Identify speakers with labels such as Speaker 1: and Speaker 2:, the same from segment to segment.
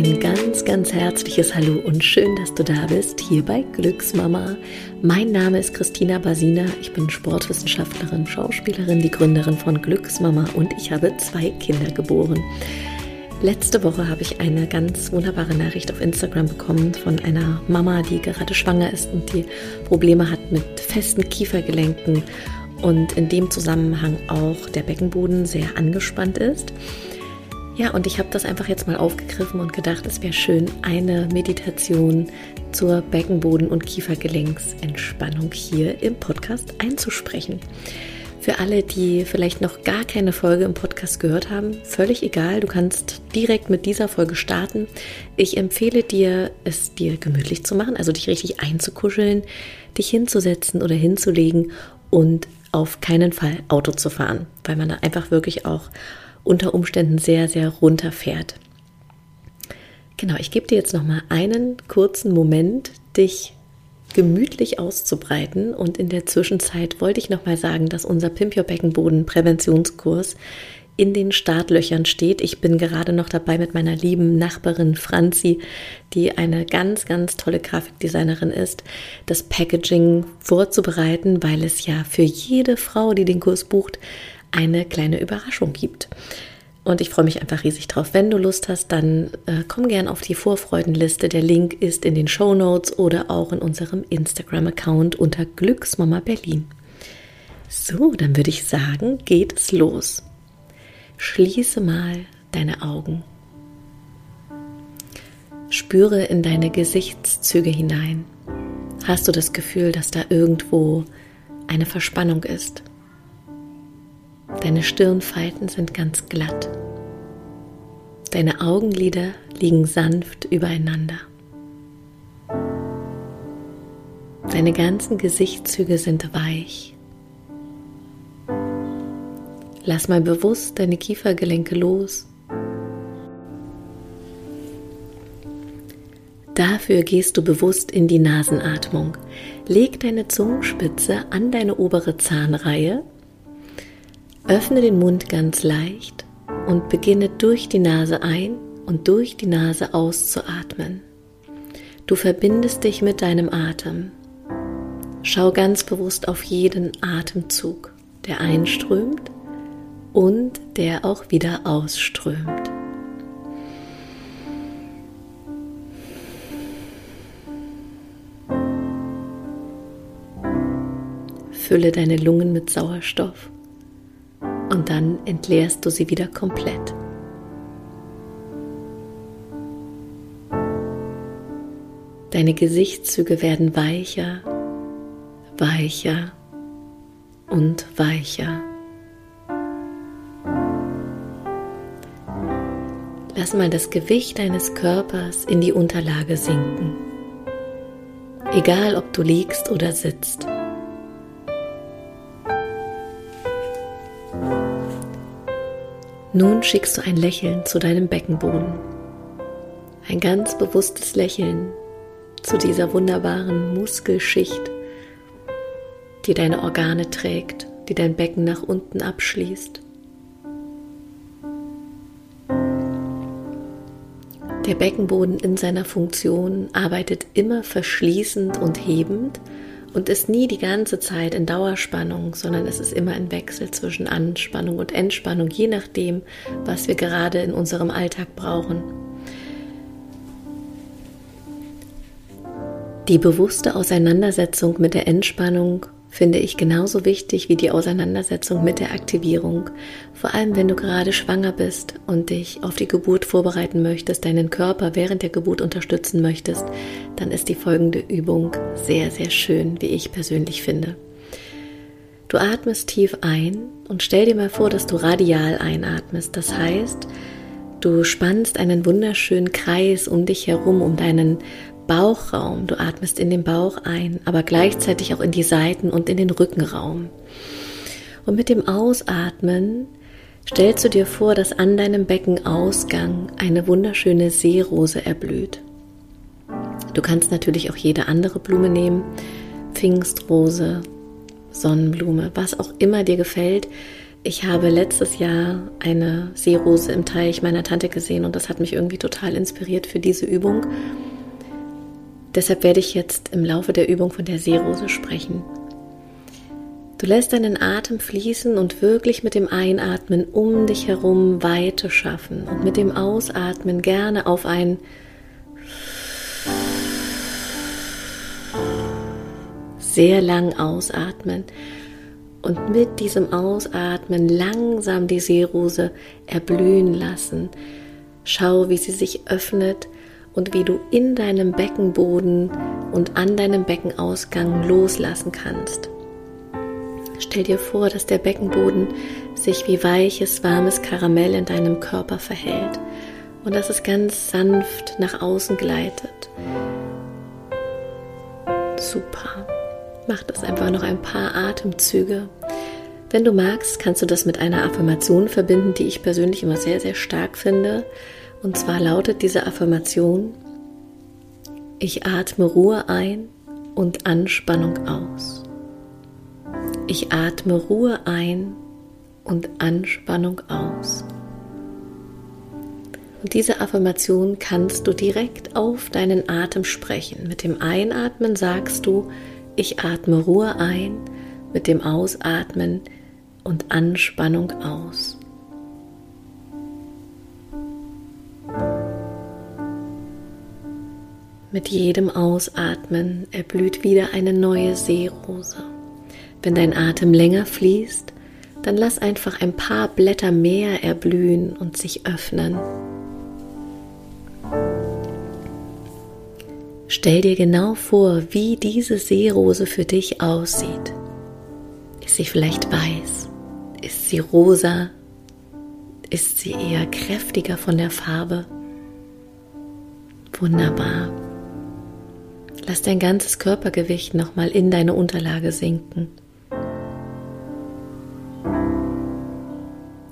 Speaker 1: ein ganz, ganz herzliches Hallo und schön, dass du da bist, hier bei Glücksmama. Mein Name ist Christina Basina, ich bin Sportwissenschaftlerin, Schauspielerin, die Gründerin von Glücksmama und ich habe zwei Kinder geboren. Letzte Woche habe ich eine ganz wunderbare Nachricht auf Instagram bekommen von einer Mama, die gerade schwanger ist und die Probleme hat mit festen Kiefergelenken und in dem Zusammenhang auch der Beckenboden sehr angespannt ist. Ja, und ich habe das einfach jetzt mal aufgegriffen und gedacht, es wäre schön, eine Meditation zur Beckenboden- und Kiefergelenksentspannung hier im Podcast einzusprechen. Für alle, die vielleicht noch gar keine Folge im Podcast gehört haben, völlig egal, du kannst direkt mit dieser Folge starten. Ich empfehle dir, es dir gemütlich zu machen, also dich richtig einzukuscheln, dich hinzusetzen oder hinzulegen und auf keinen Fall Auto zu fahren, weil man da einfach wirklich auch unter Umständen sehr, sehr runterfährt. Genau, ich gebe dir jetzt noch mal einen kurzen Moment, dich gemütlich auszubreiten und in der Zwischenzeit wollte ich noch mal sagen, dass unser Pimp Your Beckenboden Präventionskurs in den Startlöchern steht. Ich bin gerade noch dabei mit meiner lieben Nachbarin Franzi, die eine ganz, ganz tolle Grafikdesignerin ist, das Packaging vorzubereiten, weil es ja für jede Frau, die den Kurs bucht, eine kleine Überraschung gibt. Und ich freue mich einfach riesig drauf. Wenn du Lust hast, dann äh, komm gern auf die Vorfreudenliste. Der Link ist in den Show Notes oder auch in unserem Instagram-Account unter Glücksmama Berlin. So, dann würde ich sagen, geht es los. Schließe mal deine Augen. Spüre in deine Gesichtszüge hinein. Hast du das Gefühl, dass da irgendwo eine Verspannung ist? Deine Stirnfalten sind ganz glatt. Deine Augenlider liegen sanft übereinander. Deine ganzen Gesichtszüge sind weich. Lass mal bewusst deine Kiefergelenke los. Dafür gehst du bewusst in die Nasenatmung. Leg deine Zungenspitze an deine obere Zahnreihe Öffne den Mund ganz leicht und beginne durch die Nase ein und durch die Nase auszuatmen. Du verbindest dich mit deinem Atem. Schau ganz bewusst auf jeden Atemzug, der einströmt und der auch wieder ausströmt. Fülle deine Lungen mit Sauerstoff und dann entleerst du sie wieder komplett. Deine Gesichtszüge werden weicher, weicher und weicher. Lass mal das Gewicht deines Körpers in die Unterlage sinken. Egal ob du liegst oder sitzt. Nun schickst du ein Lächeln zu deinem Beckenboden. Ein ganz bewusstes Lächeln zu dieser wunderbaren Muskelschicht, die deine Organe trägt, die dein Becken nach unten abschließt. Der Beckenboden in seiner Funktion arbeitet immer verschließend und hebend und ist nie die ganze Zeit in Dauerspannung, sondern es ist immer ein Wechsel zwischen Anspannung und Entspannung, je nachdem, was wir gerade in unserem Alltag brauchen. Die bewusste Auseinandersetzung mit der Entspannung finde ich genauso wichtig wie die Auseinandersetzung mit der Aktivierung. Vor allem, wenn du gerade schwanger bist und dich auf die Geburt vorbereiten möchtest, deinen Körper während der Geburt unterstützen möchtest, dann ist die folgende Übung sehr, sehr schön, wie ich persönlich finde. Du atmest tief ein und stell dir mal vor, dass du radial einatmest. Das heißt, du spannst einen wunderschönen Kreis um dich herum, um deinen Bauchraum. Du atmest in den Bauch ein, aber gleichzeitig auch in die Seiten und in den Rückenraum. Und mit dem Ausatmen stellst du dir vor, dass an deinem Beckenausgang eine wunderschöne Seerose erblüht. Du kannst natürlich auch jede andere Blume nehmen, Pfingstrose, Sonnenblume, was auch immer dir gefällt. Ich habe letztes Jahr eine Seerose im Teich meiner Tante gesehen und das hat mich irgendwie total inspiriert für diese Übung. Deshalb werde ich jetzt im Laufe der Übung von der Seerose sprechen. Du lässt deinen Atem fließen und wirklich mit dem Einatmen um dich herum Weite schaffen und mit dem Ausatmen gerne auf ein sehr lang ausatmen und mit diesem Ausatmen langsam die Seerose erblühen lassen. Schau, wie sie sich öffnet und wie du in deinem Beckenboden und an deinem Beckenausgang loslassen kannst. Stell dir vor, dass der Beckenboden sich wie weiches, warmes Karamell in deinem Körper verhält und dass es ganz sanft nach außen gleitet. Super. Mach das einfach noch ein paar Atemzüge. Wenn du magst, kannst du das mit einer Affirmation verbinden, die ich persönlich immer sehr, sehr stark finde. Und zwar lautet diese Affirmation, ich atme Ruhe ein und Anspannung aus. Ich atme Ruhe ein und Anspannung aus. Und diese Affirmation kannst du direkt auf deinen Atem sprechen. Mit dem Einatmen sagst du, ich atme Ruhe ein, mit dem Ausatmen und Anspannung aus. Mit jedem Ausatmen erblüht wieder eine neue Seerose. Wenn dein Atem länger fließt, dann lass einfach ein paar Blätter mehr erblühen und sich öffnen. Stell dir genau vor, wie diese Seerose für dich aussieht. Ist sie vielleicht weiß? Ist sie rosa? Ist sie eher kräftiger von der Farbe? Wunderbar. Lass dein ganzes Körpergewicht nochmal in deine Unterlage sinken.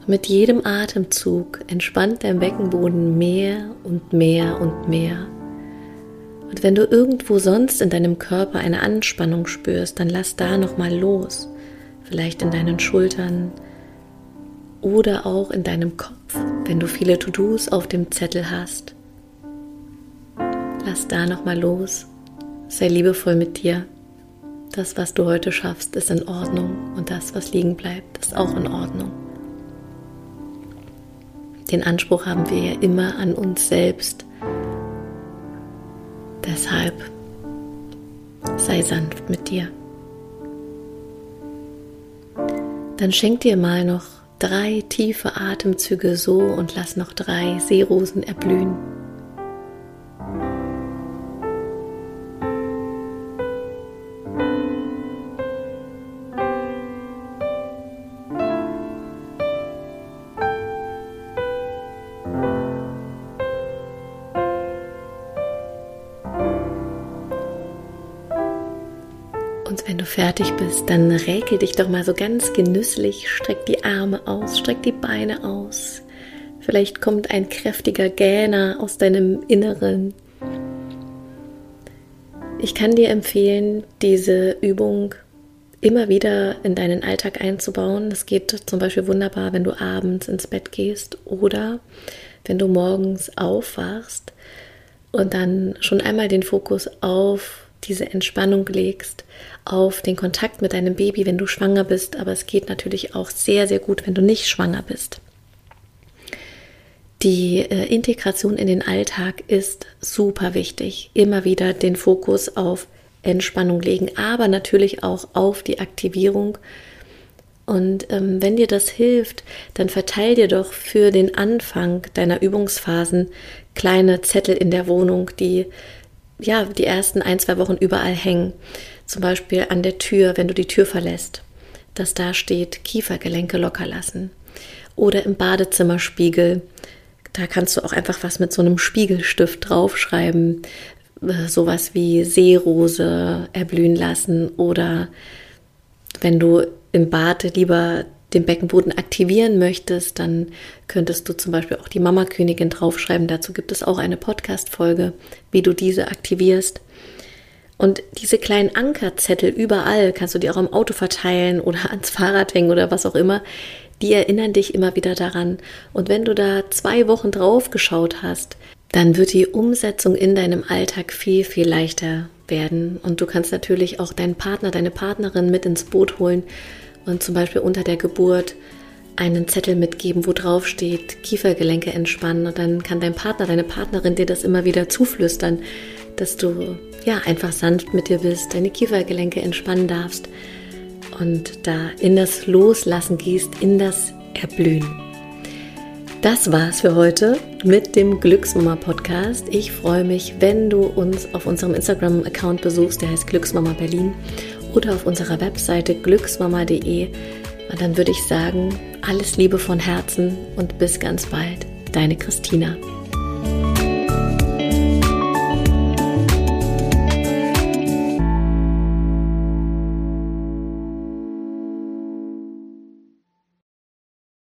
Speaker 1: Mit jedem Atemzug entspannt dein Beckenboden mehr und mehr und mehr. Und wenn du irgendwo sonst in deinem Körper eine Anspannung spürst, dann lass da nochmal los. Vielleicht in deinen Schultern oder auch in deinem Kopf, wenn du viele To-Dos auf dem Zettel hast. Lass da nochmal los Sei liebevoll mit dir. Das, was du heute schaffst, ist in Ordnung und das, was liegen bleibt, ist auch in Ordnung. Den Anspruch haben wir ja immer an uns selbst. Deshalb sei sanft mit dir. Dann schenk dir mal noch drei tiefe Atemzüge so und lass noch drei Seerosen erblühen. Wenn du fertig bist, dann räkel dich doch mal so ganz genüsslich, streck die Arme aus, streck die Beine aus. Vielleicht kommt ein kräftiger Gähner aus deinem Inneren. Ich kann dir empfehlen, diese Übung immer wieder in deinen Alltag einzubauen. Das geht zum Beispiel wunderbar, wenn du abends ins Bett gehst oder wenn du morgens aufwachst und dann schon einmal den Fokus auf diese Entspannung legst, auf den Kontakt mit deinem Baby, wenn du schwanger bist, aber es geht natürlich auch sehr, sehr gut, wenn du nicht schwanger bist. Die äh, Integration in den Alltag ist super wichtig. Immer wieder den Fokus auf Entspannung legen, aber natürlich auch auf die Aktivierung. Und ähm, wenn dir das hilft, dann verteil dir doch für den Anfang deiner Übungsphasen kleine Zettel in der Wohnung, die ja, die ersten ein, zwei Wochen überall hängen. Zum Beispiel an der Tür, wenn du die Tür verlässt, dass da steht Kiefergelenke locker lassen. Oder im Badezimmerspiegel, da kannst du auch einfach was mit so einem Spiegelstift draufschreiben. Äh, sowas wie Seerose erblühen lassen. Oder wenn du im Bad lieber den Beckenboden aktivieren möchtest, dann könntest du zum Beispiel auch die Mama-Königin draufschreiben. Dazu gibt es auch eine Podcast-Folge, wie du diese aktivierst. Und diese kleinen Ankerzettel überall, kannst du die auch am Auto verteilen oder ans Fahrrad hängen oder was auch immer, die erinnern dich immer wieder daran. Und wenn du da zwei Wochen drauf geschaut hast, dann wird die Umsetzung in deinem Alltag viel, viel leichter werden. Und du kannst natürlich auch deinen Partner, deine Partnerin mit ins Boot holen und zum Beispiel unter der Geburt einen Zettel mitgeben, wo drauf steht, Kiefergelenke entspannen. Und dann kann dein Partner, deine Partnerin dir das immer wieder zuflüstern, dass du ja einfach sanft mit dir bist, deine Kiefergelenke entspannen darfst und da in das Loslassen gehst, in das Erblühen. Das war's für heute mit dem Glücksmama Podcast. Ich freue mich, wenn du uns auf unserem Instagram-Account besuchst, der heißt Glücksmama Berlin, oder auf unserer Webseite glücksmama.de. Und dann würde ich sagen, alles Liebe von Herzen und bis ganz bald. Deine Christina.